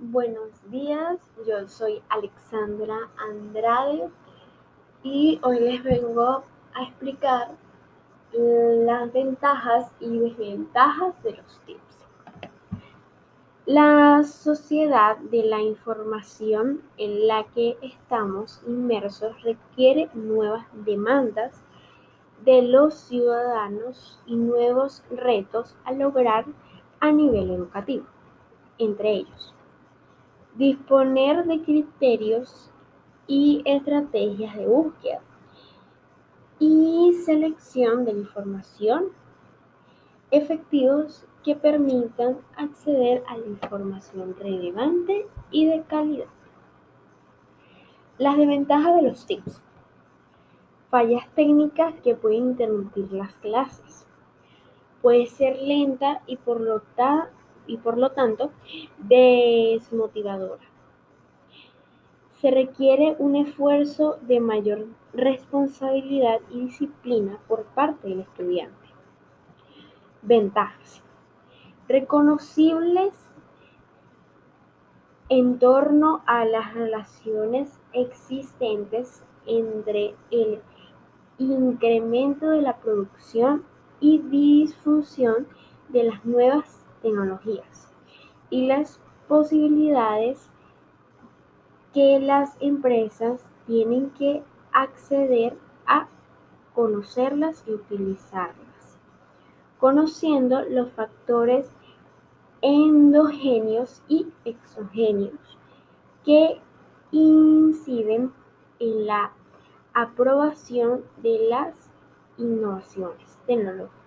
Buenos días, yo soy Alexandra Andrade y hoy les vengo a explicar las ventajas y desventajas de los tips. La sociedad de la información en la que estamos inmersos requiere nuevas demandas de los ciudadanos y nuevos retos a lograr a nivel educativo, entre ellos disponer de criterios y estrategias de búsqueda y selección de información efectivos que permitan acceder a la información relevante y de calidad. Las desventajas de los TICs. Fallas técnicas que pueden interrumpir las clases. Puede ser lenta y por lo, tanto y por lo tanto desmotivadora. Se requiere un esfuerzo de mayor responsabilidad y disciplina por parte del estudiante. Ventajas. Reconocibles en torno a las relaciones existentes entre el incremento de la producción y disfunción de las nuevas tecnologías y las posibilidades que las empresas tienen que acceder a conocerlas y utilizarlas, conociendo los factores endogéneos y exogéneos que inciden en la aprobación de las innovaciones tecnológicas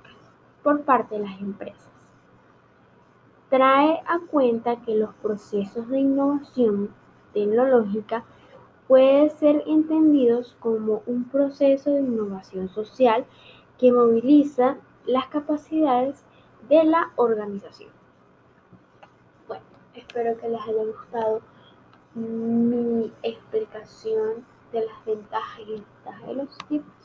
por parte de las empresas trae a cuenta que los procesos de innovación tecnológica pueden ser entendidos como un proceso de innovación social que moviliza las capacidades de la organización. Bueno, espero que les haya gustado mi explicación de las ventajas y desventajas de los tips